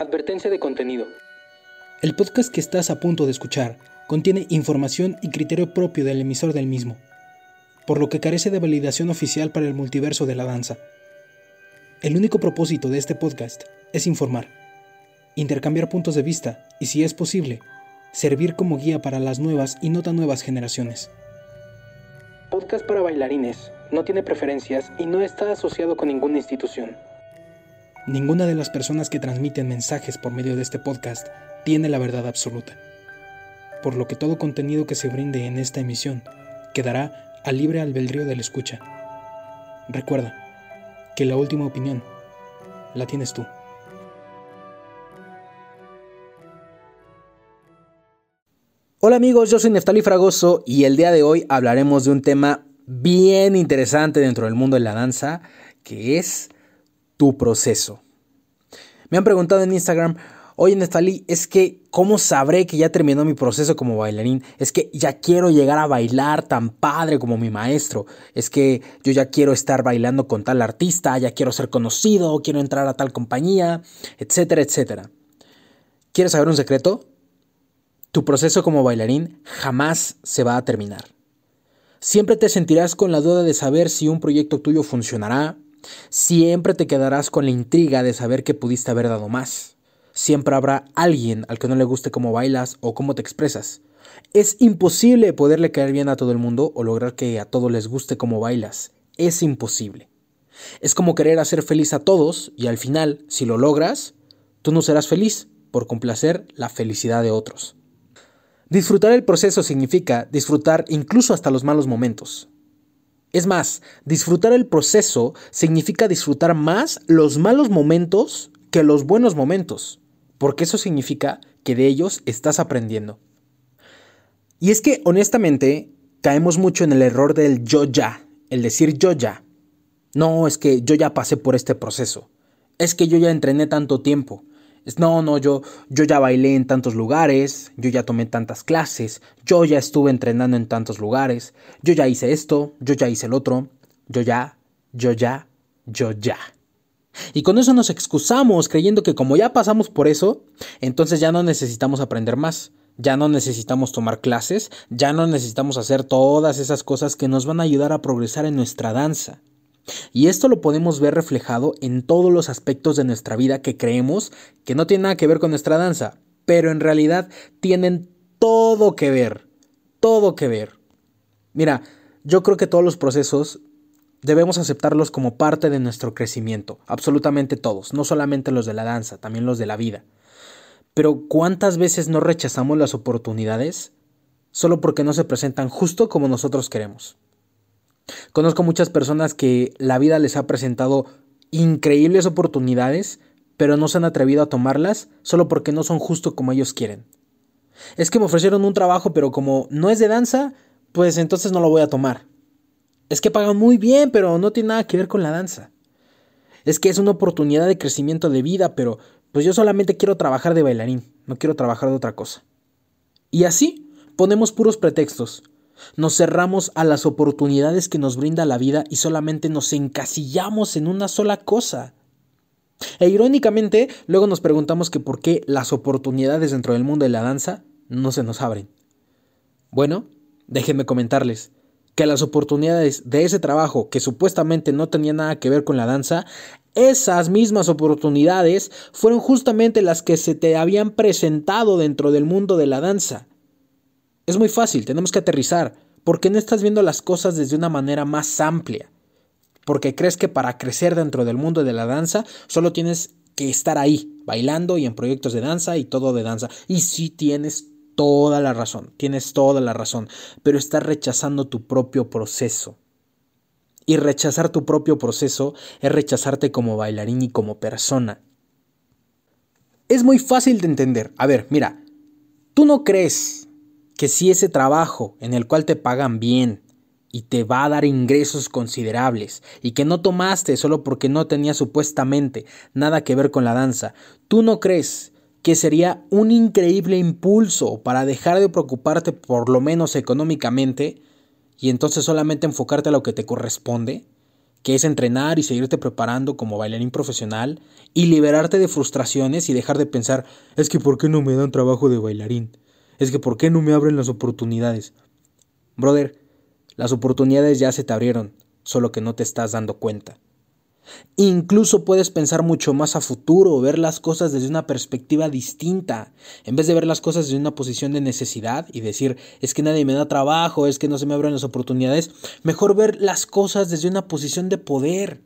Advertencia de contenido. El podcast que estás a punto de escuchar contiene información y criterio propio del emisor del mismo, por lo que carece de validación oficial para el multiverso de la danza. El único propósito de este podcast es informar, intercambiar puntos de vista y, si es posible, servir como guía para las nuevas y no tan nuevas generaciones. Podcast para bailarines, no tiene preferencias y no está asociado con ninguna institución. Ninguna de las personas que transmiten mensajes por medio de este podcast tiene la verdad absoluta, por lo que todo contenido que se brinde en esta emisión quedará a libre albedrío del escucha. Recuerda que la última opinión la tienes tú. Hola amigos, yo soy Neftali Fragoso y el día de hoy hablaremos de un tema bien interesante dentro del mundo de la danza, que es tu proceso. Me han preguntado en Instagram, oye Neftalí, es que, ¿cómo sabré que ya terminó mi proceso como bailarín? Es que ya quiero llegar a bailar tan padre como mi maestro. Es que yo ya quiero estar bailando con tal artista, ya quiero ser conocido, quiero entrar a tal compañía, etcétera, etcétera. ¿Quieres saber un secreto? Tu proceso como bailarín jamás se va a terminar. Siempre te sentirás con la duda de saber si un proyecto tuyo funcionará, Siempre te quedarás con la intriga de saber que pudiste haber dado más. Siempre habrá alguien al que no le guste cómo bailas o cómo te expresas. Es imposible poderle caer bien a todo el mundo o lograr que a todos les guste cómo bailas. Es imposible. Es como querer hacer feliz a todos y al final, si lo logras, tú no serás feliz por complacer la felicidad de otros. Disfrutar el proceso significa disfrutar incluso hasta los malos momentos. Es más, disfrutar el proceso significa disfrutar más los malos momentos que los buenos momentos, porque eso significa que de ellos estás aprendiendo. Y es que, honestamente, caemos mucho en el error del yo ya, el decir yo ya. No, es que yo ya pasé por este proceso. Es que yo ya entrené tanto tiempo. No, no, yo, yo ya bailé en tantos lugares, yo ya tomé tantas clases, yo ya estuve entrenando en tantos lugares, yo ya hice esto, yo ya hice el otro, yo ya, yo ya, yo ya. Y con eso nos excusamos creyendo que como ya pasamos por eso, entonces ya no necesitamos aprender más, ya no necesitamos tomar clases, ya no necesitamos hacer todas esas cosas que nos van a ayudar a progresar en nuestra danza. Y esto lo podemos ver reflejado en todos los aspectos de nuestra vida que creemos que no tienen nada que ver con nuestra danza, pero en realidad tienen todo que ver, todo que ver. Mira, yo creo que todos los procesos debemos aceptarlos como parte de nuestro crecimiento, absolutamente todos, no solamente los de la danza, también los de la vida. Pero ¿cuántas veces no rechazamos las oportunidades solo porque no se presentan justo como nosotros queremos? Conozco muchas personas que la vida les ha presentado increíbles oportunidades, pero no se han atrevido a tomarlas solo porque no son justo como ellos quieren. Es que me ofrecieron un trabajo, pero como no es de danza, pues entonces no lo voy a tomar. Es que pagan muy bien, pero no tiene nada que ver con la danza. Es que es una oportunidad de crecimiento de vida, pero pues yo solamente quiero trabajar de bailarín, no quiero trabajar de otra cosa. Y así ponemos puros pretextos, nos cerramos a las oportunidades que nos brinda la vida y solamente nos encasillamos en una sola cosa. E irónicamente, luego nos preguntamos que por qué las oportunidades dentro del mundo de la danza no se nos abren. Bueno, déjenme comentarles que las oportunidades de ese trabajo que supuestamente no tenía nada que ver con la danza, esas mismas oportunidades fueron justamente las que se te habían presentado dentro del mundo de la danza. Es muy fácil, tenemos que aterrizar, porque no estás viendo las cosas desde una manera más amplia, porque crees que para crecer dentro del mundo de la danza solo tienes que estar ahí, bailando y en proyectos de danza y todo de danza. Y sí tienes toda la razón, tienes toda la razón, pero estás rechazando tu propio proceso. Y rechazar tu propio proceso es rechazarte como bailarín y como persona. Es muy fácil de entender. A ver, mira, tú no crees que si ese trabajo en el cual te pagan bien y te va a dar ingresos considerables y que no tomaste solo porque no tenía supuestamente nada que ver con la danza, ¿tú no crees que sería un increíble impulso para dejar de preocuparte por lo menos económicamente y entonces solamente enfocarte a lo que te corresponde? que es entrenar y seguirte preparando como bailarín profesional y liberarte de frustraciones y dejar de pensar, es que ¿por qué no me dan trabajo de bailarín? Es que ¿por qué no me abren las oportunidades? Brother, las oportunidades ya se te abrieron, solo que no te estás dando cuenta. Incluso puedes pensar mucho más a futuro, ver las cosas desde una perspectiva distinta, en vez de ver las cosas desde una posición de necesidad y decir, es que nadie me da trabajo, es que no se me abren las oportunidades, mejor ver las cosas desde una posición de poder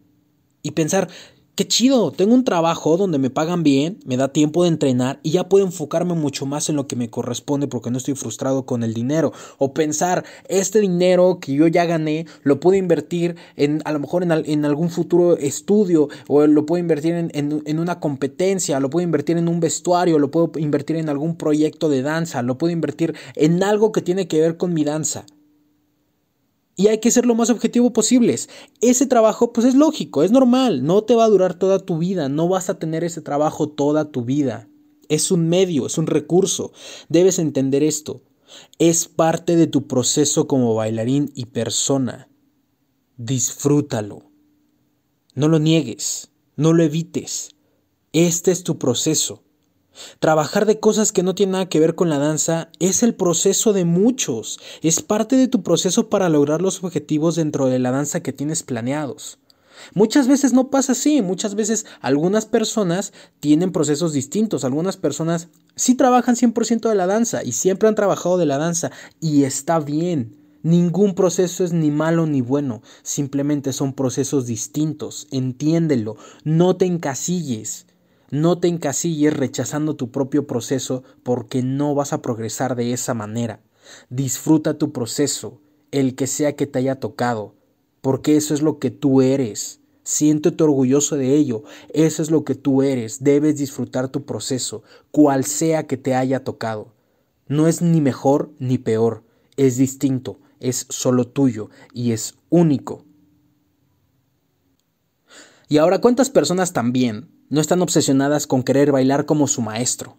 y pensar, Qué chido, tengo un trabajo donde me pagan bien, me da tiempo de entrenar y ya puedo enfocarme mucho más en lo que me corresponde porque no estoy frustrado con el dinero. O pensar, este dinero que yo ya gané, lo puedo invertir en a lo mejor en, algún futuro estudio, o lo puedo invertir en, en una competencia, lo puedo invertir en un vestuario, lo puedo invertir en algún proyecto de danza, lo puedo invertir en algo que tiene que ver con mi danza. Y hay que ser lo más objetivo posibles. Ese trabajo, pues es lógico, es normal, no te va a durar toda tu vida, no vas a tener ese trabajo toda tu vida. Es un medio, es un recurso. Debes entender esto. Es parte de tu proceso como bailarín y persona. Disfrútalo. No lo niegues, no lo evites. Este es tu proceso. Trabajar de cosas que no tienen nada que ver con la danza es el proceso de muchos, es parte de tu proceso para lograr los objetivos dentro de la danza que tienes planeados. Muchas veces no pasa así, muchas veces algunas personas tienen procesos distintos, algunas personas sí trabajan 100% de la danza y siempre han trabajado de la danza y está bien. Ningún proceso es ni malo ni bueno, simplemente son procesos distintos, entiéndelo, no te encasilles. No te encasilles rechazando tu propio proceso porque no vas a progresar de esa manera. Disfruta tu proceso, el que sea que te haya tocado, porque eso es lo que tú eres. Siéntete orgulloso de ello, eso es lo que tú eres, debes disfrutar tu proceso, cual sea que te haya tocado. No es ni mejor ni peor, es distinto, es solo tuyo y es único. Y ahora, ¿cuántas personas también no están obsesionadas con querer bailar como su maestro.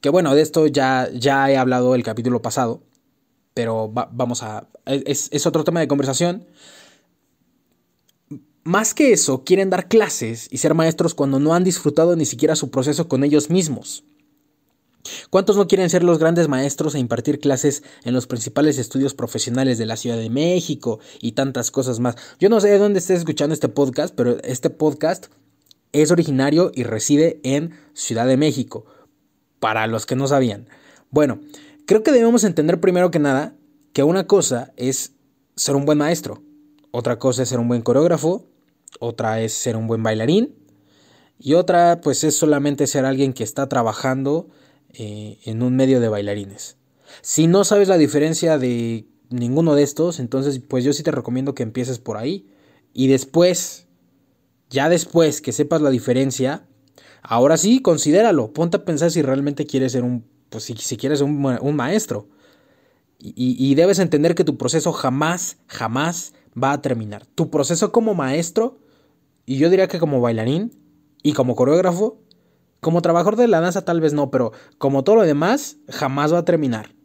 Que bueno, de esto ya, ya he hablado el capítulo pasado, pero vamos a... Es, es otro tema de conversación. Más que eso, quieren dar clases y ser maestros cuando no han disfrutado ni siquiera su proceso con ellos mismos. ¿Cuántos no quieren ser los grandes maestros e impartir clases en los principales estudios profesionales de la Ciudad de México y tantas cosas más? Yo no sé de dónde estés escuchando este podcast, pero este podcast es originario y reside en Ciudad de México, para los que no sabían. Bueno, creo que debemos entender primero que nada que una cosa es ser un buen maestro, otra cosa es ser un buen coreógrafo, otra es ser un buen bailarín y otra pues es solamente ser alguien que está trabajando eh, en un medio de bailarines. Si no sabes la diferencia de ninguno de estos, entonces pues yo sí te recomiendo que empieces por ahí y después ya después que sepas la diferencia, ahora sí, considéralo. Ponte a pensar si realmente quieres ser un, pues si, quieres ser un, maestro. Y, y, debes entender que tu proceso jamás, jamás va a terminar. Tu proceso como maestro, y yo diría que como bailarín, y como coreógrafo, como trabajador de la danza tal vez no, pero como todo lo demás, jamás va a terminar.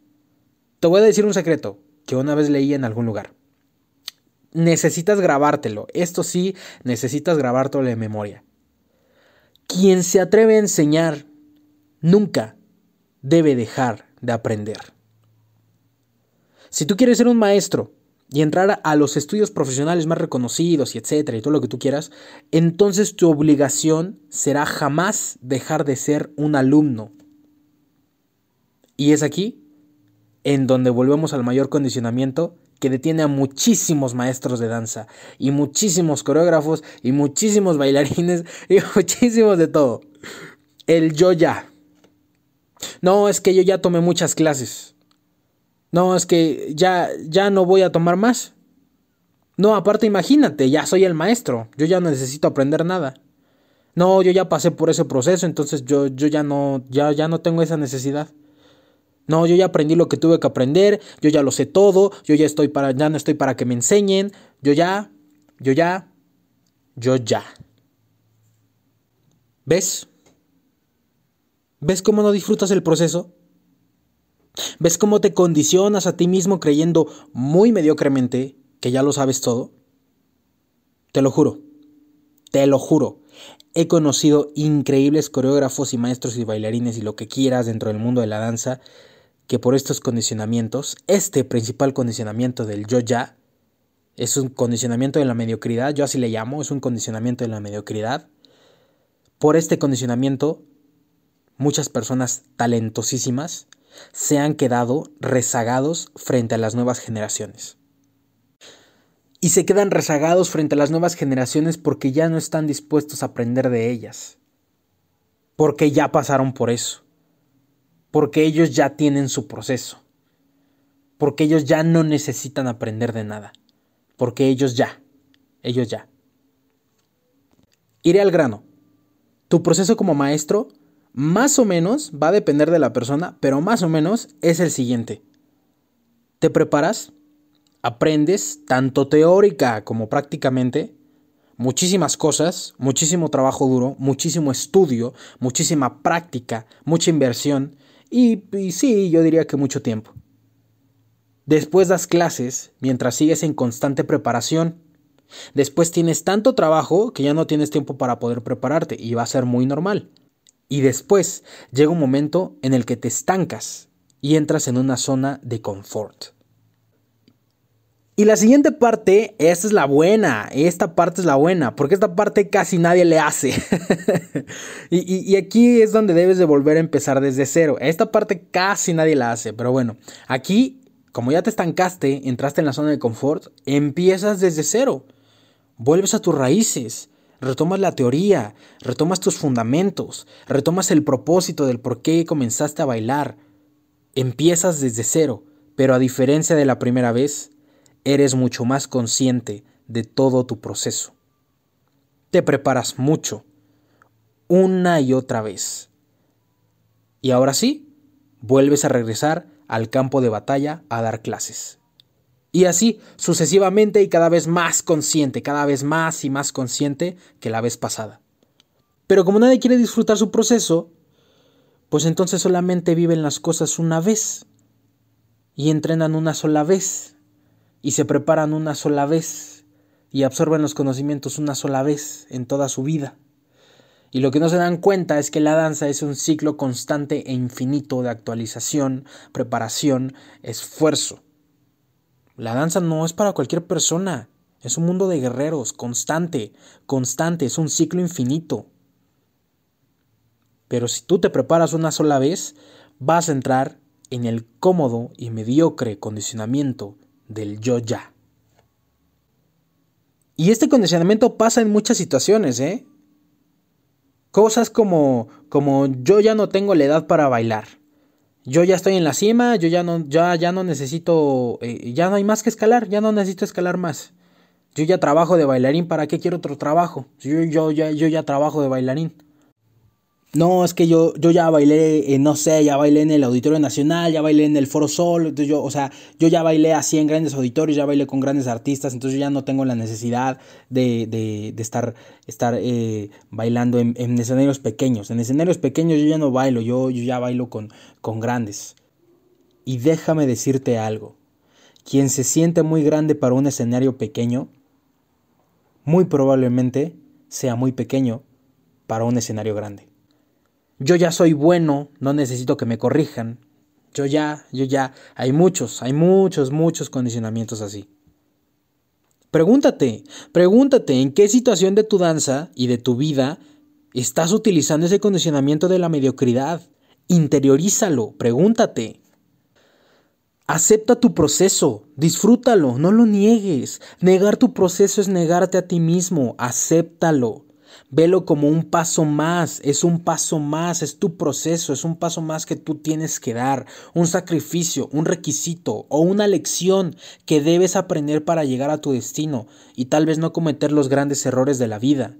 Te voy a decir un secreto que una vez leí en algún lugar necesitas grabártelo. Esto sí, necesitas grabártelo de memoria. Quien se atreve a enseñar nunca debe dejar de aprender. Si tú quieres ser un maestro y entrar a los estudios profesionales más reconocidos y etcétera y todo lo que tú quieras, entonces tu obligación será jamás dejar de ser un alumno. Y es aquí en donde volvemos al mayor condicionamiento que detiene a muchísimos maestros de danza y muchísimos coreógrafos y muchísimos bailarines y muchísimos de todo. El yo ya. No, es que yo ya tomé muchas clases. No, es que ya ya no voy a tomar más. No, aparte imagínate, ya soy el maestro, yo ya no necesito aprender nada. No, yo ya pasé por ese proceso, entonces yo, yo ya no ya ya no tengo esa necesidad. No, yo ya aprendí lo que tuve que aprender, yo ya lo sé todo, yo ya estoy para, ya no estoy para que me enseñen, yo ya, yo ya, yo ya. ¿Ves? ¿Ves cómo no disfrutas el proceso? ¿Ves cómo te condicionas a ti mismo creyendo muy mediocremente que ya lo sabes todo? Te lo juro, te lo juro. He conocido increíbles coreógrafos y maestros y bailarines y lo que quieras dentro del mundo de la danza que por estos condicionamientos, este principal condicionamiento del yo ya, es un condicionamiento de la mediocridad, yo así le llamo, es un condicionamiento de la mediocridad. Por este condicionamiento, muchas personas talentosísimas se han quedado rezagados frente a las nuevas generaciones. Y se quedan rezagados frente a las nuevas generaciones porque ya no están dispuestos a aprender de ellas. Porque ya pasaron por eso. Porque ellos ya tienen su proceso. Porque ellos ya no necesitan aprender de nada. Porque ellos ya. Ellos ya. Iré al grano. Tu proceso como maestro más o menos va a depender de la persona, pero más o menos es el siguiente. Te preparas, aprendes, tanto teórica como prácticamente, muchísimas cosas, muchísimo trabajo duro, muchísimo estudio, muchísima práctica, mucha inversión y, sí, yo diría que mucho tiempo. Después das clases mientras sigues en constante preparación. Después tienes tanto trabajo que ya no tienes tiempo para poder prepararte y va a ser muy normal. Y después llega un momento en el que te estancas y entras en una zona de confort. Y la siguiente parte, esta es la buena, esta parte es la buena, porque esta parte casi nadie le hace. y, y, aquí es donde debes de volver a empezar desde cero. Esta parte casi nadie la hace, pero bueno, aquí, como ya te estancaste, entraste en la zona de confort, empiezas desde cero. Vuelves a tus raíces, retomas la teoría, retomas tus fundamentos, retomas el propósito del por qué comenzaste a bailar. Empiezas desde cero, pero a diferencia de la primera vez, eres mucho más consciente de todo tu proceso. Te preparas mucho, una y otra vez. Y ahora sí, vuelves a regresar al campo de batalla a dar clases. Y así sucesivamente y cada vez más consciente, cada vez más y más consciente que la vez pasada. Pero como nadie quiere disfrutar su proceso, pues entonces solamente viven las cosas una vez y entrenan una sola vez y se preparan una sola vez y absorben los conocimientos una sola vez en toda su vida. Y lo que no se dan cuenta es que la danza es un ciclo constante e infinito de actualización, preparación, esfuerzo. La danza no es para cualquier persona, es un mundo de guerreros, constante, constante, es un ciclo infinito. Pero si tú te preparas una sola vez, vas a entrar en el cómodo y mediocre condicionamiento del yo ya. Y este condicionamiento pasa en muchas situaciones, ¿eh? Cosas como, como yo ya no tengo la edad para bailar yo ya estoy en la cima, yo ya no, ya, ya no necesito, eh, ya no hay más que escalar, ya no necesito escalar más. Yo ya trabajo de bailarín, ¿para qué quiero otro trabajo? Yo, yo, ya, yo ya trabajo de bailarín. No, es que yo, yo ya bailé, eh, no sé, ya bailé en el Auditorio Nacional, ya bailé en el Foro Sol, yo, o sea, yo ya bailé así en grandes auditorios, ya bailé con grandes artistas, entonces yo ya no tengo la necesidad de, de, de estar, estar eh, bailando en, en, escenarios pequeños. En escenarios pequeños yo ya no bailo, yo, yo ya bailo con, con grandes. Y déjame decirte algo, quien se siente muy grande para un escenario pequeño, muy probablemente sea muy pequeño para un escenario grande. Yo ya soy bueno, no necesito que me corrijan. Yo ya, yo ya, hay muchos, hay muchos, muchos condicionamientos así. Pregúntate, pregúntate en qué situación de tu danza y de tu vida estás utilizando ese condicionamiento de la mediocridad. Interiorízalo, pregúntate. Acepta tu proceso, disfrútalo, no lo niegues. Negar tu proceso es negarte a ti mismo, acéptalo. Velo como un paso más, es un paso más, es tu proceso, es un paso más que tú tienes que dar, un sacrificio, un requisito o una lección que debes aprender para llegar a tu destino y tal vez no cometer los grandes errores de la vida.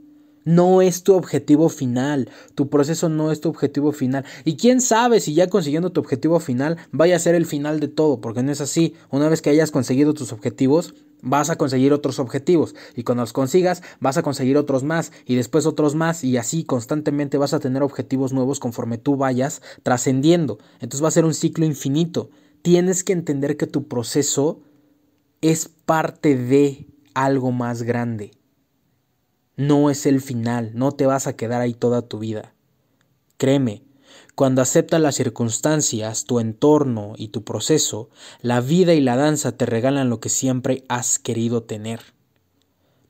No es tu objetivo final, tu proceso no es tu objetivo final. Y quién sabe si ya consiguiendo tu objetivo final vaya a ser el final de todo, porque no es así. Una vez que hayas conseguido tus objetivos, vas a conseguir otros objetivos. Y cuando los consigas, vas a conseguir otros más y después otros más. Y así constantemente vas a tener objetivos nuevos conforme tú vayas trascendiendo. Entonces va a ser un ciclo infinito. Tienes que entender que tu proceso es parte de algo más grande No es el final, no te vas a quedar ahí toda tu vida. Créeme, cuando aceptas las circunstancias, tu entorno y tu proceso, la vida y la danza te regalan lo que siempre has querido tener.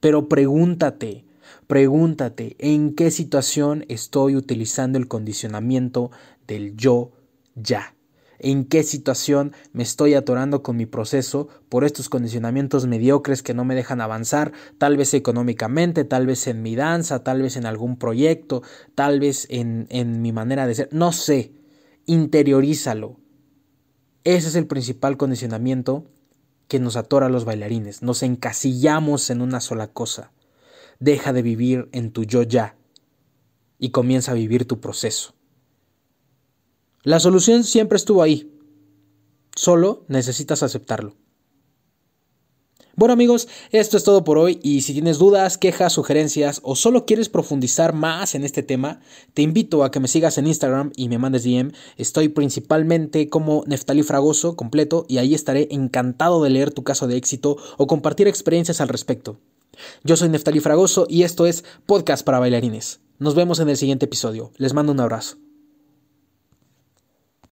Pero pregúntate, pregúntate en qué situación estoy utilizando el condicionamiento del yo ya en qué situación me estoy atorando con mi proceso por estos condicionamientos mediocres que no me dejan avanzar, tal vez económicamente, tal vez en mi danza, tal vez en algún proyecto, tal vez en, en mi manera de ser, no sé, interiorízalo. Ese es el principal condicionamiento que nos atora a los bailarines, nos encasillamos en una sola cosa. Deja de vivir en tu yo ya y comienza a vivir tu proceso. La solución siempre estuvo ahí. Solo necesitas aceptarlo. Bueno amigos, esto es todo por hoy y si tienes dudas, quejas, sugerencias o solo quieres profundizar más en este tema, te invito a que me sigas en Instagram y me mandes DM. Estoy principalmente como Neftali Fragoso completo y ahí estaré encantado de leer tu caso de éxito o compartir experiencias al respecto. Yo soy Neftali Fragoso y esto es Podcast para Bailarines. Nos vemos en el siguiente episodio. Les mando un abrazo.